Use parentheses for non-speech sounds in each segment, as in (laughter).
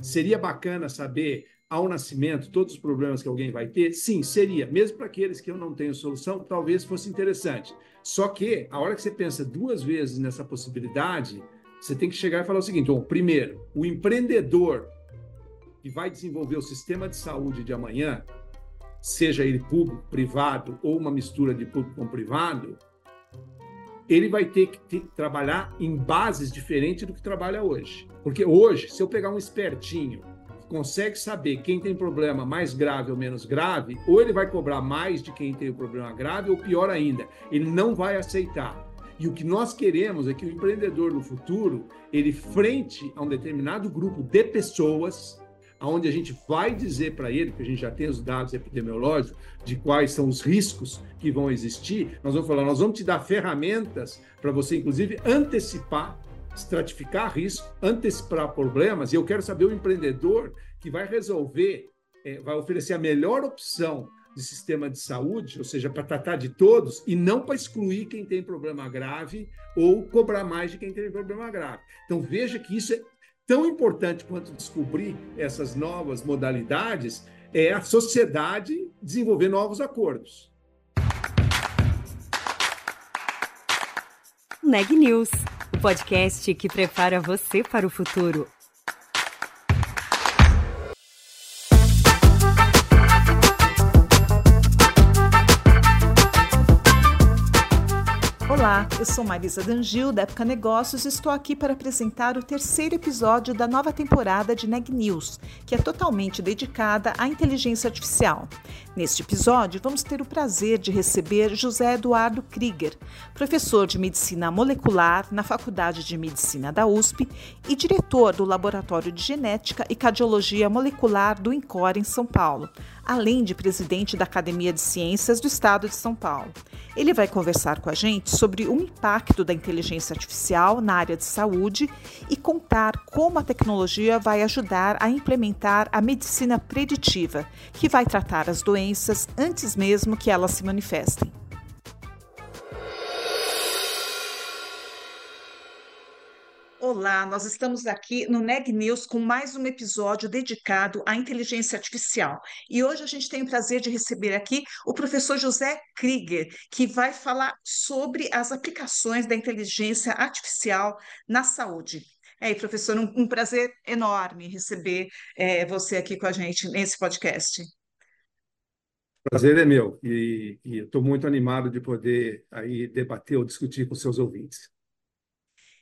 Seria bacana saber ao nascimento todos os problemas que alguém vai ter? Sim, seria. Mesmo para aqueles que eu não tenho solução, talvez fosse interessante. Só que, a hora que você pensa duas vezes nessa possibilidade, você tem que chegar e falar o seguinte: bom, primeiro, o empreendedor que vai desenvolver o sistema de saúde de amanhã, seja ele público, privado ou uma mistura de público com privado, ele vai ter que ter, trabalhar em bases diferentes do que trabalha hoje. Porque hoje, se eu pegar um espertinho que consegue saber quem tem problema mais grave ou menos grave, ou ele vai cobrar mais de quem tem o problema grave, ou pior ainda, ele não vai aceitar. E o que nós queremos é que o empreendedor no futuro, ele frente a um determinado grupo de pessoas, onde a gente vai dizer para ele, que a gente já tem os dados epidemiológicos, de quais são os riscos que vão existir, nós vamos falar, nós vamos te dar ferramentas para você, inclusive, antecipar, estratificar risco, antecipar problemas, e eu quero saber o empreendedor que vai resolver, é, vai oferecer a melhor opção de sistema de saúde, ou seja, para tratar de todos e não para excluir quem tem problema grave ou cobrar mais de quem tem problema grave. Então veja que isso é tão importante quanto descobrir essas novas modalidades é a sociedade desenvolver novos acordos. Neg News, o podcast que prepara você para o futuro. Eu sou Marisa Dangil, da Época Negócios, e estou aqui para apresentar o terceiro episódio da nova temporada de Neg News, que é totalmente dedicada à inteligência artificial. Neste episódio, vamos ter o prazer de receber José Eduardo Krieger, professor de Medicina Molecular na Faculdade de Medicina da USP e diretor do Laboratório de Genética e Cardiologia Molecular do INCOR em São Paulo, além de presidente da Academia de Ciências do Estado de São Paulo. Ele vai conversar com a gente sobre o impacto da inteligência artificial na área de saúde e contar como a tecnologia vai ajudar a implementar a medicina preditiva, que vai tratar as doenças antes mesmo que elas se manifestem. Olá, nós estamos aqui no Neg News com mais um episódio dedicado à inteligência artificial. E hoje a gente tem o prazer de receber aqui o professor José Krieger, que vai falar sobre as aplicações da inteligência artificial na saúde. É, professor, um, um prazer enorme receber é, você aqui com a gente nesse podcast. Prazer é meu e estou muito animado de poder aí debater ou discutir com seus ouvintes.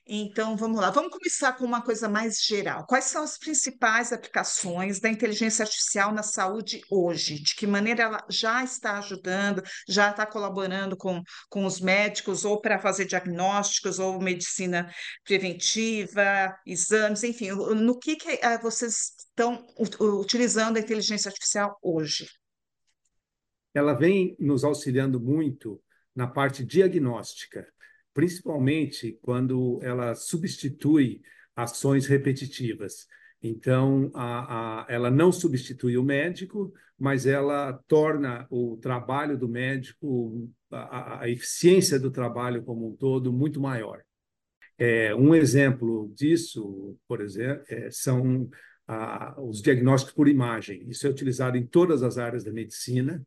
Então, vamos lá. Vamos começar com uma coisa mais geral. Quais são as principais aplicações da inteligência artificial na saúde hoje? De que maneira ela já está ajudando, já está colaborando com, com os médicos, ou para fazer diagnósticos, ou medicina preventiva, exames, enfim, no que, que eh, vocês estão utilizando a inteligência artificial hoje? Ela vem nos auxiliando muito na parte diagnóstica principalmente quando ela substitui ações repetitivas. Então, a, a, ela não substitui o médico, mas ela torna o trabalho do médico, a, a eficiência do trabalho como um todo, muito maior. É, um exemplo disso, por exemplo, é, são os diagnósticos por imagem. Isso é utilizado em todas as áreas da medicina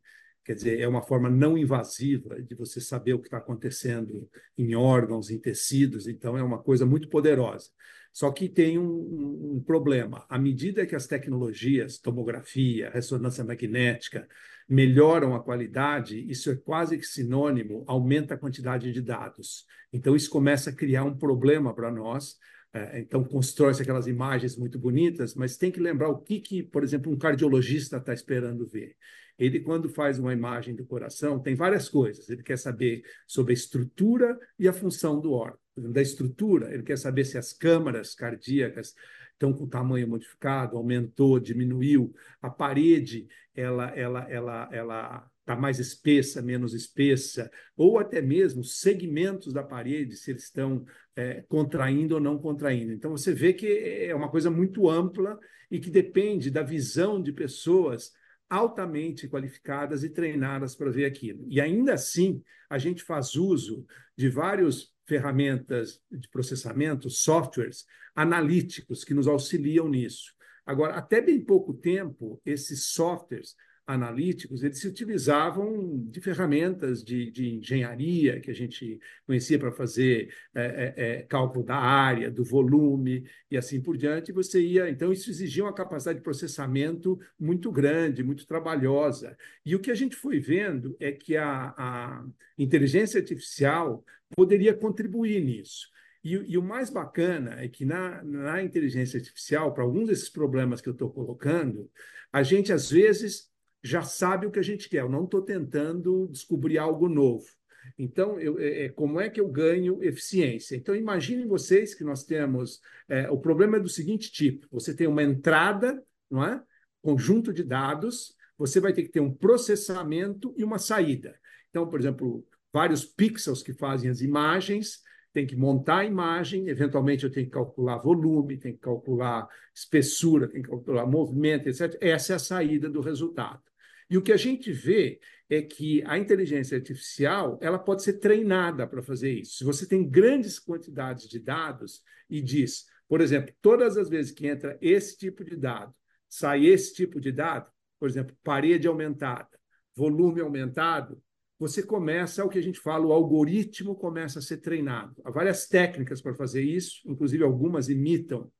Quer dizer, é uma forma não invasiva de você saber o que está acontecendo em órgãos, em tecidos, então é uma coisa muito poderosa. Só que tem um, um problema. À medida que as tecnologias, tomografia, ressonância magnética, melhoram a qualidade, isso é quase que sinônimo, aumenta a quantidade de dados. Então, isso começa a criar um problema para nós. É, então, constrói-se aquelas imagens muito bonitas, mas tem que lembrar o que, que por exemplo, um cardiologista está esperando ver. Ele, quando faz uma imagem do coração, tem várias coisas. Ele quer saber sobre a estrutura e a função do órgão. Da estrutura, ele quer saber se as câmaras cardíacas estão com tamanho modificado, aumentou, diminuiu. A parede, ela, ela, ela, ela está mais espessa, menos espessa, ou até mesmo segmentos da parede, se eles estão é, contraindo ou não contraindo. Então, você vê que é uma coisa muito ampla e que depende da visão de pessoas altamente qualificadas e treinadas para ver aquilo. E ainda assim, a gente faz uso de vários ferramentas de processamento, softwares analíticos que nos auxiliam nisso. Agora, até bem pouco tempo, esses softwares analíticos, eles se utilizavam de ferramentas de, de engenharia que a gente conhecia para fazer é, é, é, cálculo da área, do volume e assim por diante. Você ia, então, isso exigia uma capacidade de processamento muito grande, muito trabalhosa. E o que a gente foi vendo é que a, a inteligência artificial poderia contribuir nisso. E, e, o mais bacana é que na, na inteligência artificial, para alguns desses problemas que eu estou colocando, a gente às vezes já sabe o que a gente quer. Eu não estou tentando descobrir algo novo. Então, eu, é, é, como é que eu ganho eficiência? Então, imaginem vocês que nós temos. É, o problema é do seguinte tipo: você tem uma entrada, não é? Conjunto de dados, você vai ter que ter um processamento e uma saída. Então, por exemplo, vários pixels que fazem as imagens, tem que montar a imagem, eventualmente eu tenho que calcular volume, tem que calcular espessura, tem que calcular movimento, etc. Essa é a saída do resultado. E o que a gente vê é que a inteligência artificial ela pode ser treinada para fazer isso. Se você tem grandes quantidades de dados e diz, por exemplo, todas as vezes que entra esse tipo de dado, sai esse tipo de dado, por exemplo, parede aumentada, volume aumentado, você começa o que a gente fala, o algoritmo começa a ser treinado. Há várias técnicas para fazer isso, inclusive algumas imitam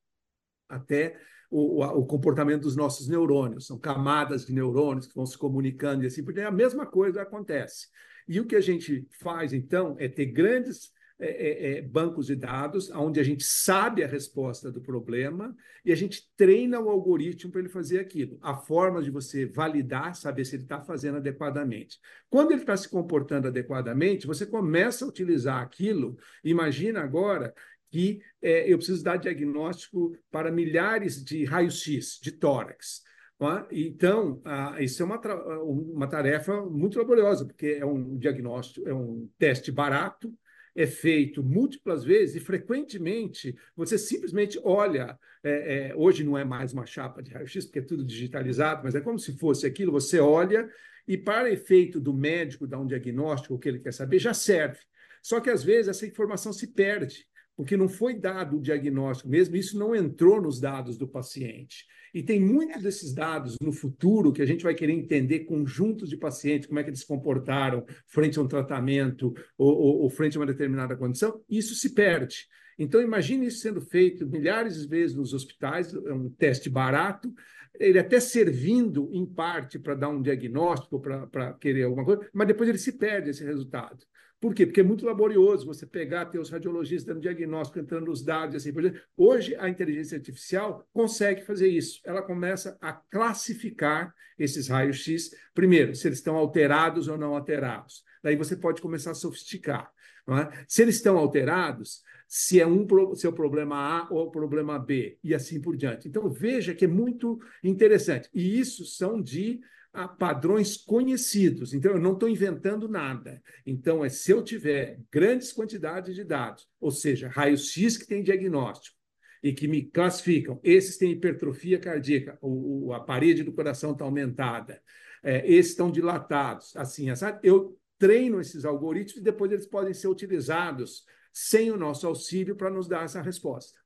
até o, o, comportamento dos nossos neurônios. São camadas de neurônios que vão se comunicando e assim por. A mesma coisa acontece. E o que a gente faz, então, é ter grandes é, é, é, bancos de dados, onde a gente sabe a resposta do problema e a gente treina o algoritmo para ele fazer aquilo. A forma de você validar, saber se ele está fazendo adequadamente. Quando ele está se comportando adequadamente, você começa a utilizar aquilo. Imagina agora que é, eu preciso dar diagnóstico para milhares de raios-x, de tórax. É? Então, ah, isso é uma, uma tarefa muito laboriosa, porque é um diagnóstico, é um teste barato, é feito múltiplas vezes e frequentemente você simplesmente olha. É, é, hoje não é mais uma chapa de raio-x, porque é tudo digitalizado, mas é como se fosse aquilo, você olha e, para efeito do médico dar um diagnóstico, o que ele quer saber, já serve. Só que às vezes essa informação se perde porque não foi dado o diagnóstico mesmo, isso não entrou nos dados do paciente. E tem muitos desses dados no futuro que a gente vai querer entender conjuntos de pacientes, como é que eles se comportaram frente a um tratamento ou, ou, ou frente a uma determinada condição, isso se perde. Então, imagine isso sendo feito milhares de vezes nos hospitais, é um teste barato, ele até servindo em parte para dar um diagnóstico, para querer alguma coisa, mas depois ele se perde esse resultado. Por quê? Porque é muito laborioso você pegar, ter os radiologistas dando diagnóstico, entrando nos dados, assim por diante. Hoje, a inteligência artificial consegue fazer isso. Ela começa a classificar esses raios-x, primeiro, se eles estão alterados ou não alterados. Daí você pode começar a sofisticar. É? Se eles estão alterados, se é um se é problema A ou o problema B, e assim por diante. Então, veja que é muito interessante. E isso são de a padrões conhecidos. Então, eu não estou inventando nada. Então, é se eu tiver grandes quantidades de dados, ou seja, raios-x que tem diagnóstico, e que me classificam, esses têm hipertrofia cardíaca, o, a parede do coração está aumentada, é, esses estão dilatados, assim, sabe? Eu treino esses algoritmos e depois eles podem ser utilizados sem o nosso auxílio para nos dar essa resposta.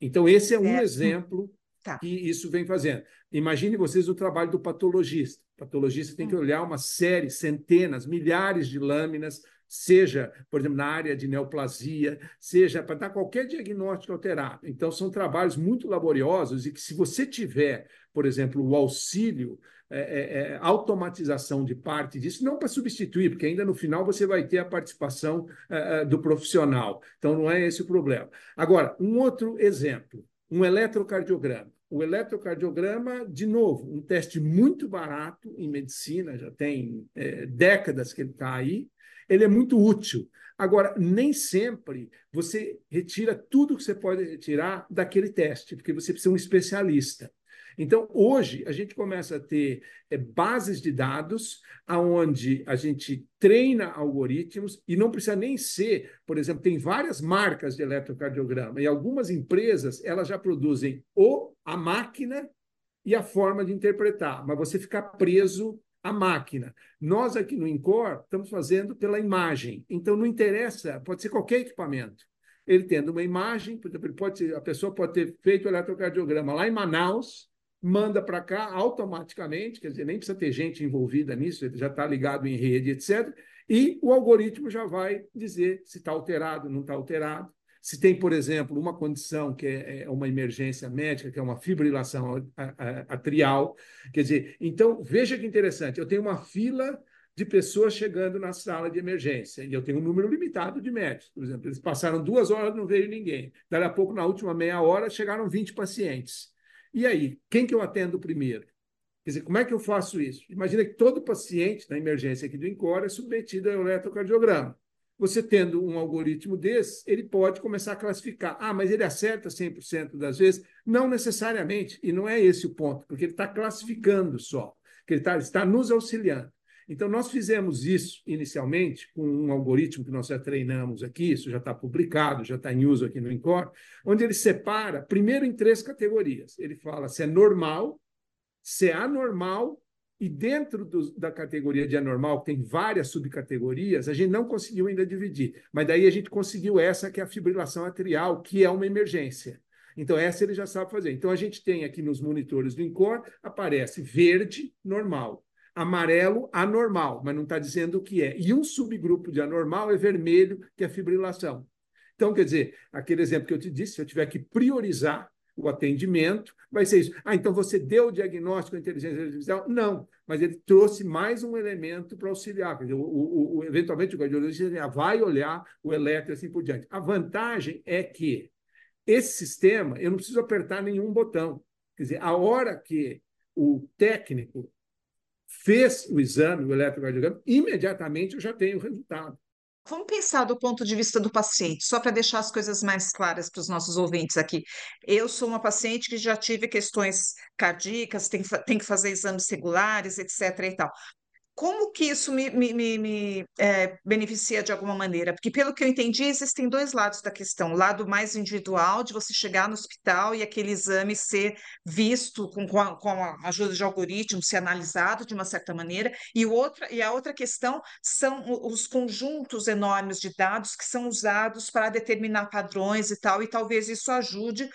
Então, esse é um é. exemplo Tá. que isso vem fazendo. Imagine vocês o trabalho do patologista. O patologista tem que hum. olhar uma série, centenas, milhares de lâminas, seja, por exemplo, na área de neoplasia, seja para dar qualquer diagnóstico alterado. Então, são trabalhos muito laboriosos e que, se você tiver, por exemplo, o auxílio, é, é, é automatização de parte disso, não para substituir, porque ainda no final você vai ter a participação é, é do profissional. Então, não é esse o problema. Agora, um outro exemplo um eletrocardiograma. O eletrocardiograma, de novo, um teste muito barato em medicina, já tem é, décadas que ele está aí, ele é muito útil. Agora, nem sempre você retira tudo que você pode retirar daquele teste, porque você precisa de um especialista. Então, hoje, a gente começa a ter é, bases de dados aonde a gente treina algoritmos e não precisa nem ser, por exemplo, tem várias marcas de eletrocardiograma e algumas empresas elas já produzem ou a máquina e a forma de interpretar, mas você ficar preso a máquina. Nós aqui no INCOR estamos fazendo pela imagem. Então, não interessa, pode ser qualquer equipamento. Ele tendo uma imagem, por exemplo, pode, a pessoa pode ter feito o eletrocardiograma lá em Manaus, manda para cá automaticamente, quer dizer, nem precisa ter gente envolvida nisso, ele já está ligado em rede, etc. E o algoritmo já vai dizer se está alterado, não está alterado. Se tem, por exemplo, uma condição que é, é uma emergência médica, que é uma fibrilação atrial, quer dizer, então veja que interessante, eu tenho uma fila de pessoas chegando na sala de emergência. E eu tenho um número limitado de médicos. Por exemplo, eles passaram duas horas, não veio ninguém. Daí a pouco, na última meia hora, chegaram 20 pacientes. E aí, quem que eu atendo primeiro? Quer dizer, como é que eu faço isso? Imagina que todo paciente na emergência aqui do INCOR é submetido ao eletrocardiograma. Você tendo um algoritmo desse, ele pode começar a classificar. Ah, mas ele acerta 100% das vezes? Não necessariamente, e não é esse o ponto, porque ele está classificando só, que ele tá, está nos auxiliando. Então, nós fizemos isso inicialmente com um algoritmo que nós já treinamos aqui, isso já está publicado, já está em uso aqui no INCOR, onde ele separa, primeiro, em três categorias. Ele fala se é normal, se é anormal e dentro do, da categoria de anormal, que tem várias subcategorias, a gente não conseguiu ainda dividir. Mas daí a gente conseguiu essa, que é a fibrilação atrial, que é uma emergência. Então, essa ele já sabe fazer. Então, a gente tem aqui nos monitores do INCOR, aparece verde, normal. Amarelo, anormal, mas não está dizendo o que é. E um subgrupo de anormal é vermelho, que é fibrilação. Então, quer dizer, aquele exemplo que eu te disse, se eu tiver que priorizar, o atendimento, vai ser isso. Ah, então você deu o diagnóstico com inteligência artificial? Não, mas ele trouxe mais um elemento para auxiliar. Dizer, o, o, o, eventualmente o cardiologista vai olhar o eletro e assim por diante. A vantagem é que esse sistema, eu não preciso apertar nenhum botão. Quer dizer, a hora que o técnico fez o exame, o eletrocardiograma, imediatamente eu já tenho o resultado. Vamos pensar do ponto de vista do paciente, só para deixar as coisas mais claras para os nossos ouvintes aqui. Eu sou uma paciente que já tive questões cardíacas, tem, tem que fazer exames regulares, etc. e tal. Como que isso me, me, me, me é, beneficia de alguma maneira? Porque, pelo que eu entendi, existem dois lados da questão. O lado mais individual, de você chegar no hospital e aquele exame ser visto com, com, a, com a ajuda de algoritmo, ser analisado de uma certa maneira, e, outra, e a outra questão são os conjuntos enormes de dados que são usados para determinar padrões e tal, e talvez isso ajude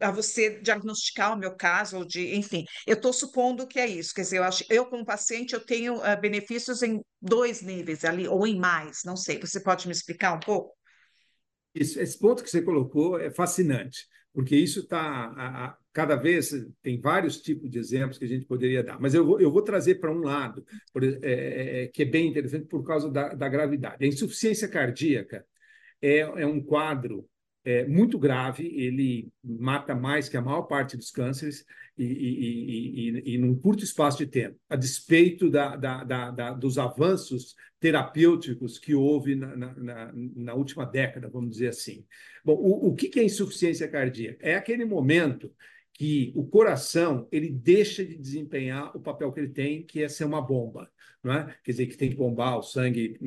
a você diagnosticar o meu caso, ou de, enfim, eu estou supondo que é isso. Quer dizer, eu acho, eu como paciente eu tenho uh, benefícios em dois níveis ali, ou em mais, não sei. Você pode me explicar um pouco? Isso, esse ponto que você colocou é fascinante, porque isso está cada vez tem vários tipos de exemplos que a gente poderia dar, mas eu vou, eu vou trazer para um lado por, é, que é bem interessante por causa da, da gravidade. A insuficiência cardíaca é, é um quadro é muito grave, ele mata mais que a maior parte dos cânceres e, e, e, e num curto espaço de tempo, a despeito da, da, da, dos avanços terapêuticos que houve na, na, na, última década, vamos dizer assim. Bom, o, o que é insuficiência cardíaca? É aquele momento que o coração ele deixa de desempenhar o papel que ele tem, que é ser uma bomba, não é? Quer dizer, que tem que bombar o sangue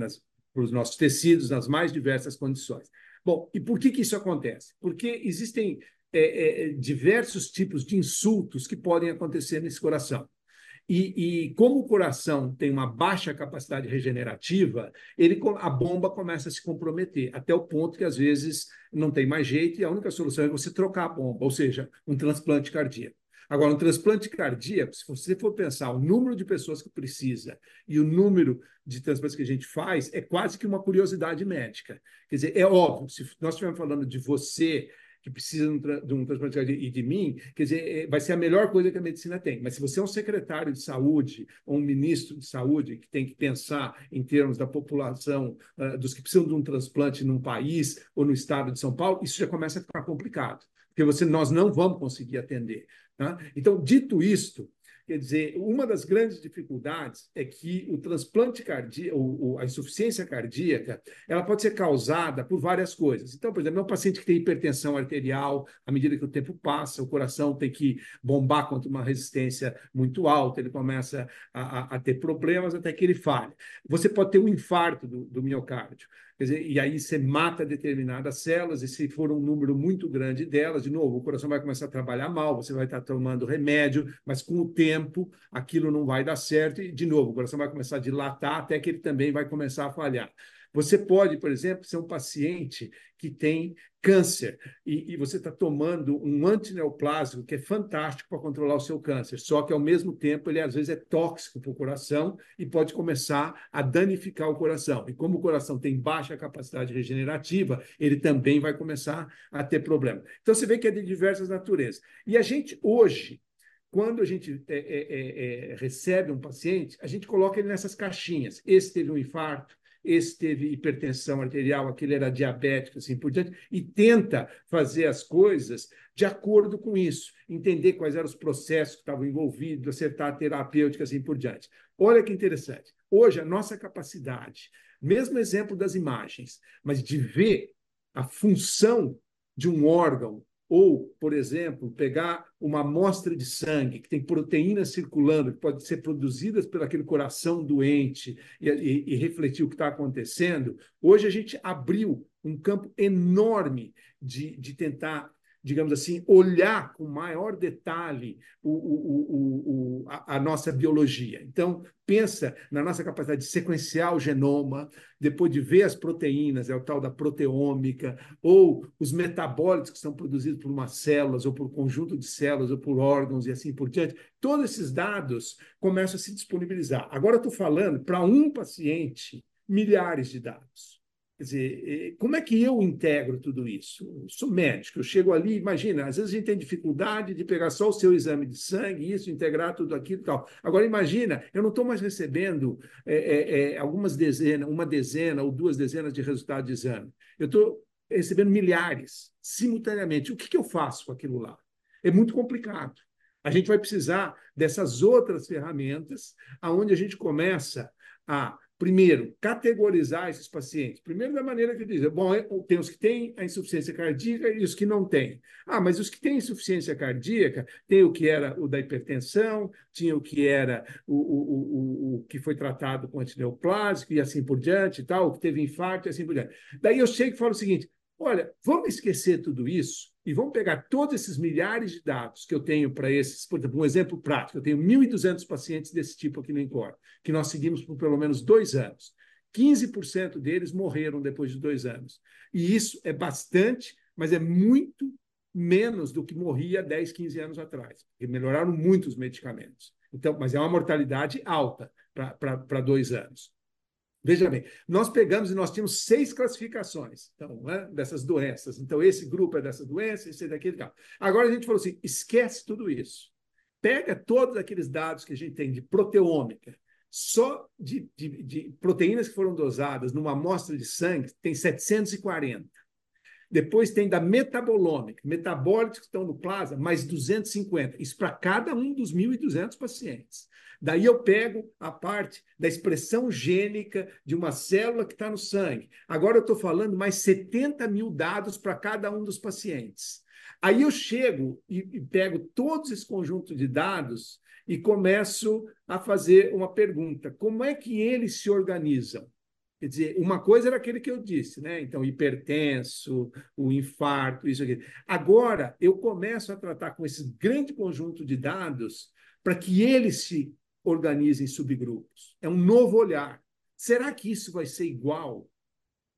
para os nossos tecidos nas mais diversas condições. Bom, e por que, que isso acontece? Porque existem é, é, diversos tipos de insultos que podem acontecer nesse coração. E, e, como o coração tem uma baixa capacidade regenerativa, ele, a bomba começa a se comprometer, até o ponto que às vezes não tem mais jeito e a única solução é você trocar a bomba, ou seja, um transplante cardíaco. Agora, um transplante cardíaco, se você for pensar o número de pessoas que precisa e o número de transplantes que a gente faz, é quase que uma curiosidade médica. Quer dizer, é óbvio, se nós estivermos falando de você que precisa de um transplante cardíaco e de mim, quer dizer, é, vai ser a melhor coisa que a medicina tem. Mas se você é um secretário de saúde ou um ministro de saúde que tem que pensar em termos da população, uh, dos que precisam de um transplante num país ou no estado de São Paulo, isso já começa a ficar complicado, porque você, nós não vamos conseguir atender. Tá? Então, dito isto, quer dizer, uma das grandes dificuldades é que o transplante cardíaco, ou, a insuficiência cardíaca, ela pode ser causada por várias coisas. Então, por exemplo, é um paciente que tem hipertensão arterial, à medida que o tempo passa, o coração tem que bombar contra uma resistência muito alta, ele começa a, a, a ter problemas até que ele falhe. Você pode ter um infarto do, do miocárdio. Dizer, e aí você mata determinadas células, e se for um número muito grande delas, de novo, o coração vai começar a trabalhar mal, você vai estar tomando remédio, mas com o tempo aquilo não vai dar certo, e de novo, o coração vai começar a dilatar até que ele também vai começar a falhar. Você pode, por exemplo, ser um paciente que tem câncer e, e você está tomando um antineoplásico que é fantástico para controlar o seu câncer, só que ao mesmo tempo ele às vezes é tóxico para o coração e pode começar a danificar o coração. E como o coração tem baixa capacidade regenerativa, ele também vai começar a ter problema. Então você vê que é de diversas naturezas. E a gente hoje quando a gente é, é, é, recebe um paciente, a gente coloca ele nessas caixinhas. Esse teve um infarto, esse teve hipertensão arterial, aquele era diabético, assim por diante, e tenta fazer as coisas de acordo com isso, entender quais eram os processos que estavam envolvidos, acertar a terapêutica, assim por diante. Olha que interessante. Hoje, a nossa capacidade, mesmo exemplo das imagens, mas de ver a função de um órgão ou, por exemplo, pegar uma amostra de sangue que tem proteínas circulando, que pode ser produzidas pelo aquele coração doente e, e, e refletir o que está acontecendo. Hoje a gente abriu um campo enorme de, de tentar digamos assim, olhar com maior detalhe o, o, o, a, a, nossa biologia. Então, pensa na nossa capacidade de sequenciar o genoma, depois de ver as proteínas, é o tal da proteômica, ou os metabólitos que são produzidos por umas células, ou por conjunto de células, ou por órgãos e assim por diante. Todos esses dados começam a se disponibilizar. Agora, estou falando para um paciente, milhares de dados. Quer dizer, como é que eu integro tudo isso? Eu sou médico, eu chego ali, imagina, às vezes a gente tem dificuldade de pegar só o seu exame de sangue, isso, integrar tudo aquilo e tal. Agora, imagina, eu não estou mais recebendo é, é, algumas dezenas, uma dezena ou duas dezenas de resultados de exame. Eu estou recebendo milhares simultaneamente. O que, que eu faço com aquilo lá? É muito complicado. A gente vai precisar dessas outras ferramentas, aonde a gente começa a primeiro, categorizar esses pacientes. Primeiro, da maneira que diz, bom, é, tem os que têm a insuficiência cardíaca e os que não têm. Ah, mas os que têm insuficiência cardíaca, tem o que era o da hipertensão, tinha o que era o, o, o, o que foi tratado com antineoplásico e assim por diante, tal, o que teve infarto e assim por diante. Daí eu chego e falo o seguinte: olha, vamos esquecer tudo isso e vamos pegar todos esses milhares de dados que eu tenho para esses, por exemplo, um exemplo prático, eu tenho 1.200 pacientes desse tipo aqui no Encore, que nós seguimos por pelo menos dois anos. 15% deles morreram depois de dois anos. E isso é bastante, mas é muito menos do que morria 10, 15 anos atrás, porque melhoraram muito os medicamentos. Então, mas é uma mortalidade alta para dois anos. Veja bem, nós pegamos e nós tínhamos seis classificações então, né, dessas doenças. Então, esse grupo é dessa doença, esse é daquele tal. Agora a gente falou assim: esquece tudo isso. Pega todos aqueles dados que a gente tem de proteômica, só de, de, de proteínas que foram dosadas numa amostra de sangue, tem 740. Depois tem da metabolômica, metabólicos que estão no plasma, mais 250. Isso para cada um dos 1.200 pacientes. Daí eu pego a parte da expressão gênica de uma célula que está no sangue. Agora eu estou falando mais 70 mil dados para cada um dos pacientes. Aí eu chego e, e pego todos esse conjunto de dados e começo a fazer uma pergunta: como é que eles se organizam? Quer dizer, uma coisa era aquele que eu disse, né? Então, hipertenso, o infarto, isso aqui. Agora, eu começo a tratar com esse grande conjunto de dados para que eles se organizem subgrupos. É um novo olhar. Será que isso vai ser igual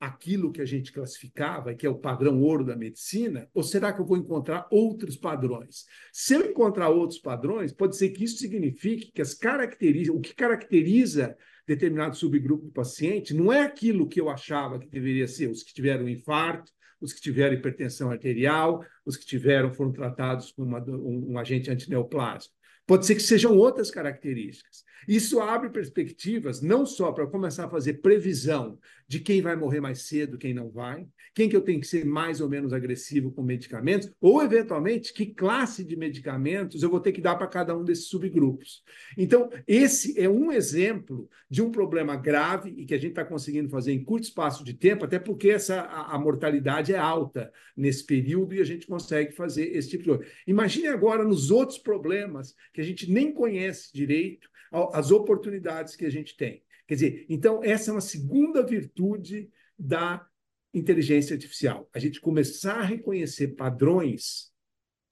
àquilo que a gente classificava, que é o padrão ouro da medicina? Ou será que eu vou encontrar outros padrões? Se eu encontrar outros padrões, pode ser que isso signifique que as características, o que caracteriza determinado subgrupo do paciente não é aquilo que eu achava que deveria ser, os que tiveram infarto, os que tiveram hipertensão arterial, os que tiveram foram tratados com uma, um, um agente antineoplásico. Pode ser que sejam outras características. Isso abre perspectivas não só para começar a fazer previsão de quem vai morrer mais cedo, quem não vai, quem que eu tenho que ser mais ou menos agressivo com medicamentos, ou eventualmente que classe de medicamentos eu vou ter que dar para cada um desses subgrupos. Então, esse é um exemplo de um problema grave e que a gente está conseguindo fazer em curto espaço de tempo, até porque essa, a, a mortalidade é alta nesse período e a gente consegue fazer esse tipo de coisa. Imagine agora nos outros problemas que a gente nem conhece direito, as oportunidades que a gente tem. Quer dizer, então, essa é uma segunda virtude da inteligência artificial. A gente começar a reconhecer padrões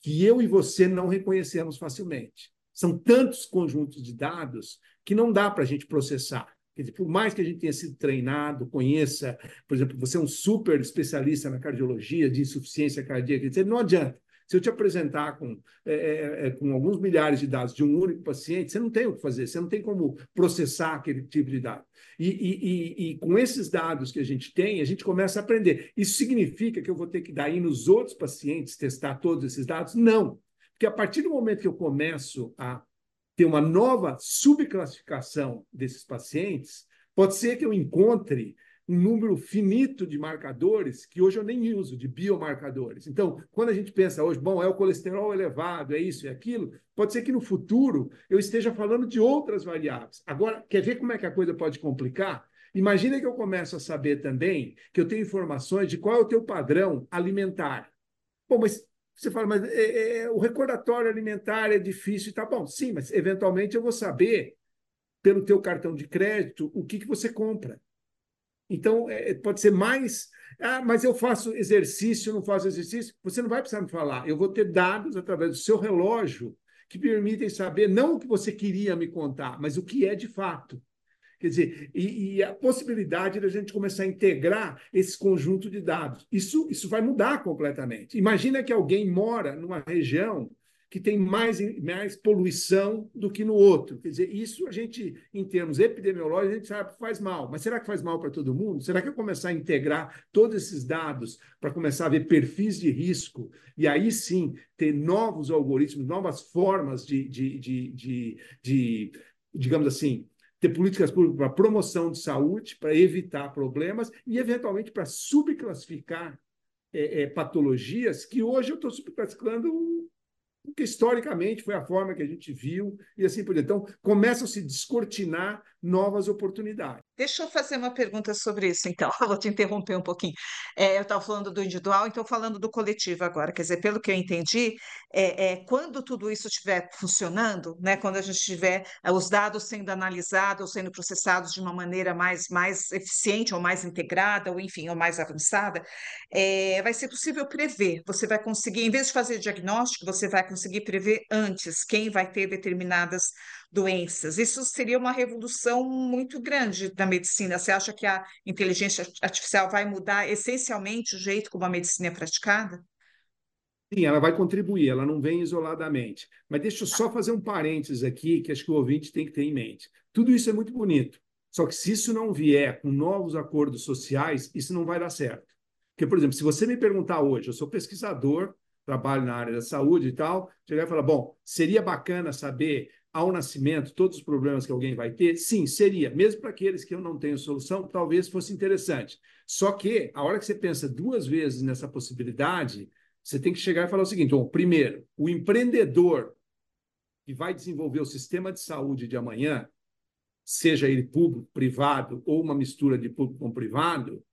que eu e você não reconhecemos facilmente. São tantos conjuntos de dados que não dá para a gente processar. Quer dizer, por mais que a gente tenha sido treinado, conheça, por exemplo, você é um super especialista na cardiologia, de insuficiência cardíaca, etc., não adianta. Se eu te apresentar com, é, é, é, com alguns milhares de dados de um único paciente, você não tem o que fazer, você não tem como processar aquele tipo de dado. E, e, e, e, com esses dados que a gente tem, a gente começa a aprender. Isso significa que eu vou ter que daí nos outros pacientes testar todos esses dados? Não. Porque a partir do momento que eu começo a ter uma nova subclassificação desses pacientes, pode ser que eu encontre um número finito de marcadores que hoje eu nem uso, de biomarcadores. Então, quando a gente pensa hoje, bom, é o colesterol elevado, é isso e é aquilo, pode ser que no futuro eu esteja falando de outras variáveis. Agora, quer ver como é que a coisa pode complicar? Imagina que eu começo a saber também que eu tenho informações de qual é o teu padrão alimentar. Bom, mas você fala, mas é, é, é o recordatório alimentar é difícil e tá bom. Sim, mas eventualmente eu vou saber pelo teu cartão de crédito o que, que você compra. Então, é, pode ser mais. Ah, mas eu faço exercício, não faço exercício. Você não vai precisar me falar. Eu vou ter dados através do seu relógio que permitem saber não o que você queria me contar, mas o que é de fato. Quer dizer, e, e, a possibilidade da gente começar a integrar esse conjunto de dados. Isso, isso vai mudar completamente. Imagina que alguém mora numa região que tem mais, mais poluição do que no outro. Quer dizer, isso a gente, em termos epidemiológicos, a gente sabe que faz mal. Mas será que faz mal para todo mundo? Será que eu começar a integrar todos esses dados para começar a ver perfis de risco e aí sim ter novos algoritmos, novas formas de, de, de, de, de digamos assim, ter políticas públicas para promoção de saúde, para evitar problemas e, eventualmente, para subclassificar é, é, patologias que hoje eu estou subclassificando porque historicamente foi a forma que a gente viu e assim por diante. Então, começam a se descortinar novas oportunidades. Deixa eu fazer uma pergunta sobre isso, então. (laughs) Vou te interromper um pouquinho. É, eu estava falando do individual, então falando do coletivo agora. Quer dizer, pelo que eu entendi, é, é quando tudo isso estiver funcionando, né, quando a gente tiver é, os dados sendo analisados, sendo processados de uma maneira mais, mais eficiente, ou mais integrada, ou enfim, ou mais avançada, é, vai ser possível prever. Você vai conseguir, em vez de fazer diagnóstico, você vai conseguir prever antes quem vai ter determinadas doenças. Isso seria uma revolução muito grande da medicina. Você acha que a inteligência artificial vai mudar essencialmente o jeito como a medicina é praticada? Sim, ela vai contribuir, ela não vem isoladamente. Mas deixa eu só fazer um parênteses aqui, que acho que o ouvinte tem que ter em mente. Tudo isso é muito bonito, só que se isso não vier com novos acordos sociais, isso não vai dar certo. Porque, por exemplo, se você me perguntar hoje, eu sou pesquisador, trabalho na área da saúde e tal, chegar e falar, bom, seria bacana saber ao nascimento todos os problemas que alguém vai ter? Sim, seria. Mesmo para aqueles que eu não tenho solução, talvez fosse interessante. Só que, a hora que você pensa duas vezes nessa possibilidade, você tem que chegar e falar o seguinte: bom, primeiro, o empreendedor que vai desenvolver o sistema de saúde de amanhã, seja ele público, privado ou uma mistura de público com privado,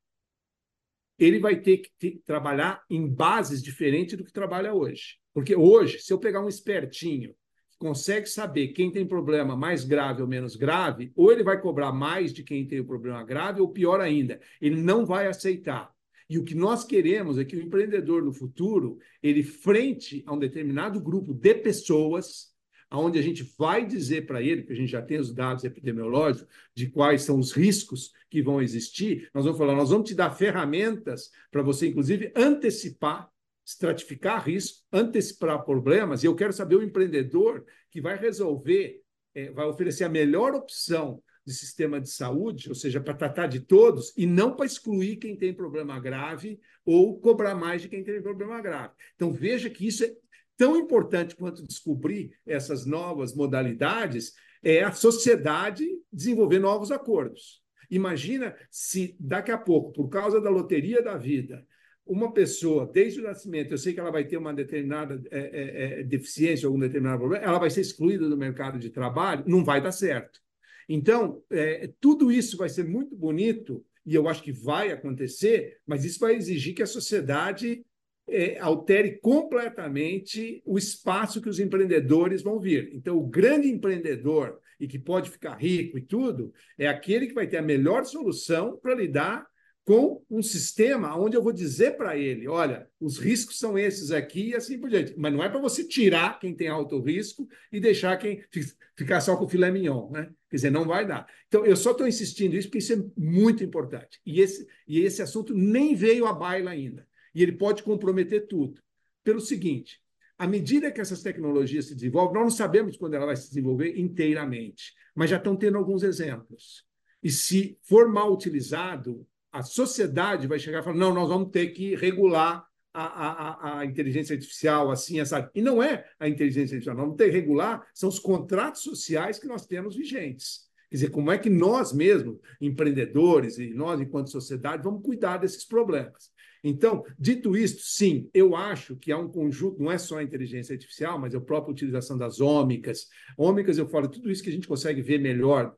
ele vai ter que ter, trabalhar em bases diferentes do que trabalha hoje. Porque hoje, se eu pegar um espertinho consegue saber quem tem problema mais grave ou menos grave, ou ele vai cobrar mais de quem tem o problema grave, ou pior ainda, ele não vai aceitar. E o que nós queremos é que o empreendedor no futuro, ele frente a um determinado grupo de pessoas, aonde a gente vai dizer para ele, que a gente já tem os dados epidemiológicos de quais são os riscos que vão existir, nós vamos falar, nós vamos te dar ferramentas para você inclusive antecipar estratificar risco, antecipar problemas, e eu quero saber o empreendedor que vai resolver, é, vai oferecer a melhor opção de sistema de saúde, ou seja, para tratar de todos, e não para excluir quem tem problema grave ou cobrar mais de quem tem problema grave. Então, veja que isso é tão importante quanto descobrir essas novas modalidades, é a sociedade desenvolver novos acordos. Imagina se daqui a pouco, por causa da loteria da vida, uma pessoa, desde o nascimento, eu sei que ela vai ter uma determinada é, é, é, deficiência, algum determinado problema, ela vai ser excluída do mercado de trabalho, não vai dar certo. Então, é, tudo isso vai ser muito bonito, e eu acho que vai acontecer, mas isso vai exigir que a sociedade é, altere completamente o espaço que os empreendedores vão vir. Então, o grande empreendedor, e que pode ficar rico e tudo, é aquele que vai ter a melhor solução para lidar com um sistema onde eu vou dizer para ele: olha, os riscos são esses aqui e assim por diante. Mas não é para você tirar quem tem alto risco e deixar quem ficar só com o filé mignon, né? Quer dizer, não vai dar. Então, eu só estou insistindo isso porque isso é muito importante. E esse, e esse assunto nem veio à baila ainda. E ele pode comprometer tudo. Pelo seguinte: à medida que essas tecnologias se desenvolvem, nós não sabemos quando ela vai se desenvolver inteiramente, mas já estão tendo alguns exemplos. E se for mal utilizado, a sociedade vai chegar e falar: não, nós vamos ter que regular a, a, a, inteligência artificial assim, essa. E não é a inteligência artificial, nós vamos ter que regular, são os contratos sociais que nós temos vigentes. Quer dizer, como é que nós mesmos, empreendedores e nós, enquanto sociedade, vamos cuidar desses problemas? Então, dito isto, sim, eu acho que há um conjunto, não é só a inteligência artificial, mas é a própria utilização das ômicas. Ômicas, eu falo, tudo isso que a gente consegue ver melhor.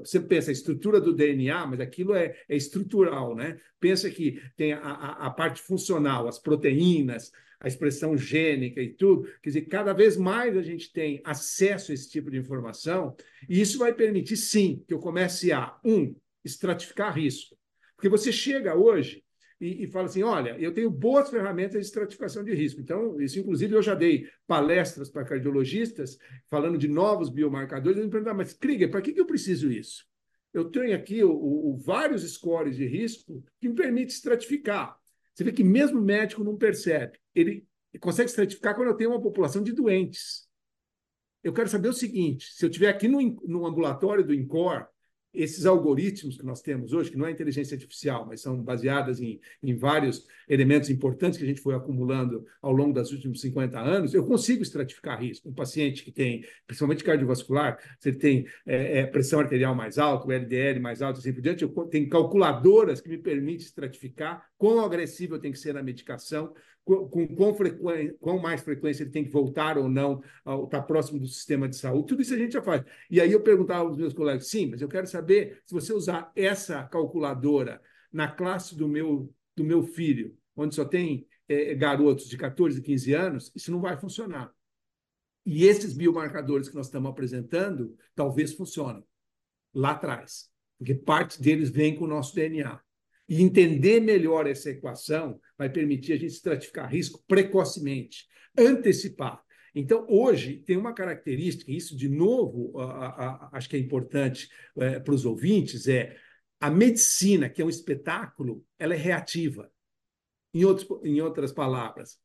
Você pensa a estrutura do DNA, mas aquilo é, é estrutural, né? Pensa que tem a, a, a parte funcional, as proteínas, a expressão gênica e tudo. Quer dizer, cada vez mais a gente tem acesso a esse tipo de informação, e isso vai permitir, sim, que eu comece a, um, estratificar risco. Porque você chega hoje e, e, fala assim: olha, eu tenho boas ferramentas de estratificação de risco. Então, isso, inclusive, eu já dei palestras para cardiologistas falando de novos biomarcadores. Eles me perguntaram, mas Krieger, para que, que eu preciso isso? Eu tenho aqui o, o, vários scores de risco que me permitem estratificar. Você vê que mesmo o médico não percebe. Ele consegue estratificar quando eu tenho uma população de doentes. Eu quero saber o seguinte: se eu estiver aqui no, no ambulatório do INCOR, esses algoritmos que nós temos hoje, que não é inteligência artificial, mas são baseadas em, em vários elementos importantes que a gente foi acumulando ao longo dos últimos 50 anos, eu consigo estratificar risco. Um paciente que tem, principalmente cardiovascular, se ele tem é, é, pressão arterial mais alta, LDL mais alto, assim por diante, eu tenho calculadoras que me permitem estratificar quão agressivo eu tenho que ser na medicação, com quão, quão mais frequência ele tem que voltar ou não, estar tá próximo do sistema de saúde. Tudo isso a gente já faz. E aí eu perguntava aos meus colegas, sim, mas eu quero saber se você usar essa calculadora na classe do meu, do meu filho, onde só tem é, garotos de 14, 15 anos, isso não vai funcionar. E esses biomarcadores que nós estamos apresentando, talvez funcionem lá atrás, porque parte deles vem com o nosso DNA. E entender melhor essa equação vai permitir a gente estratificar risco precocemente, antecipar. Então, hoje, tem uma característica, isso de novo, a, a, acho que é importante é, para os ouvintes, é a medicina, que é um espetáculo, ela é reativa. Em, outros, em outras palavras,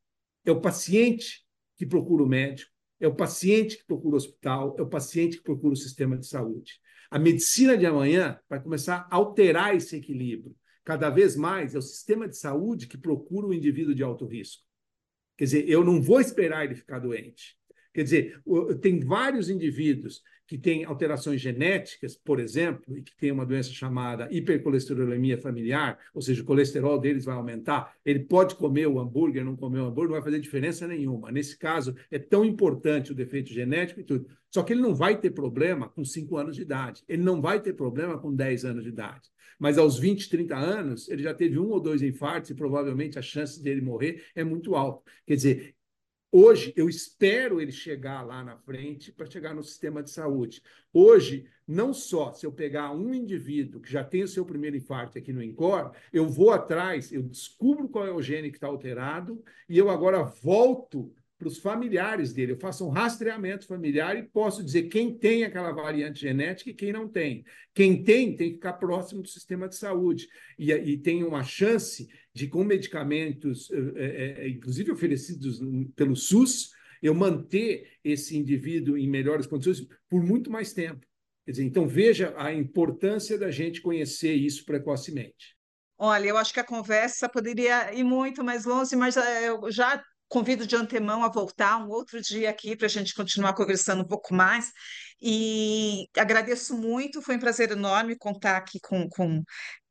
é o paciente que procura o médico, é o paciente que procura o hospital, é o paciente que procura o sistema de saúde. A medicina de amanhã vai começar a alterar esse equilíbrio cada vez mais é o sistema de saúde que procura o indivíduo de alto risco. Quer dizer, eu não vou esperar ele ficar doente. Quer dizer, tem vários indivíduos que têm alterações genéticas, por exemplo, e que têm uma doença chamada hipercolesterolemia familiar, ou seja, o colesterol deles vai aumentar. Ele pode comer o hambúrguer, não comer o hambúrguer, não vai fazer diferença nenhuma. Nesse caso, é tão importante o defeito genético e tudo. Só que ele não vai ter problema com 5 anos de idade. Ele não vai ter problema com 10 anos de idade. Mas aos 20, 30 anos, ele já teve um ou dois infartos e provavelmente a chance dele morrer é muito alta. Quer dizer, Hoje, eu espero ele chegar lá na frente para chegar no sistema de saúde. Hoje, não só se eu pegar um indivíduo que já tem o seu primeiro infarto aqui no INCOR, eu vou atrás, eu descubro qual é o gene que está alterado e eu agora volto para os familiares dele. Eu faço um rastreamento familiar e posso dizer quem tem aquela variante genética e quem não tem. Quem tem, tem que ficar próximo do sistema de saúde. E, e tem uma chance de, com medicamentos, é, é, inclusive oferecidos pelo SUS, eu manter esse indivíduo em melhores condições por muito mais tempo. Quer dizer, então, veja a importância da gente conhecer isso precocemente. Olha, eu acho que a conversa poderia ir muito mais longe, mas eu já convido de antemão a voltar um outro dia aqui para a gente continuar conversando um pouco mais. E agradeço muito, foi um prazer enorme contar aqui com, com,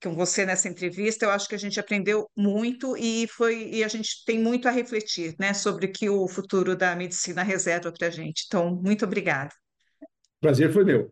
com você nessa entrevista. Eu acho que a gente aprendeu muito e foi e a gente tem muito a refletir né, sobre o que o futuro da medicina reserva para a gente. Então, muito obrigada. Prazer foi meu.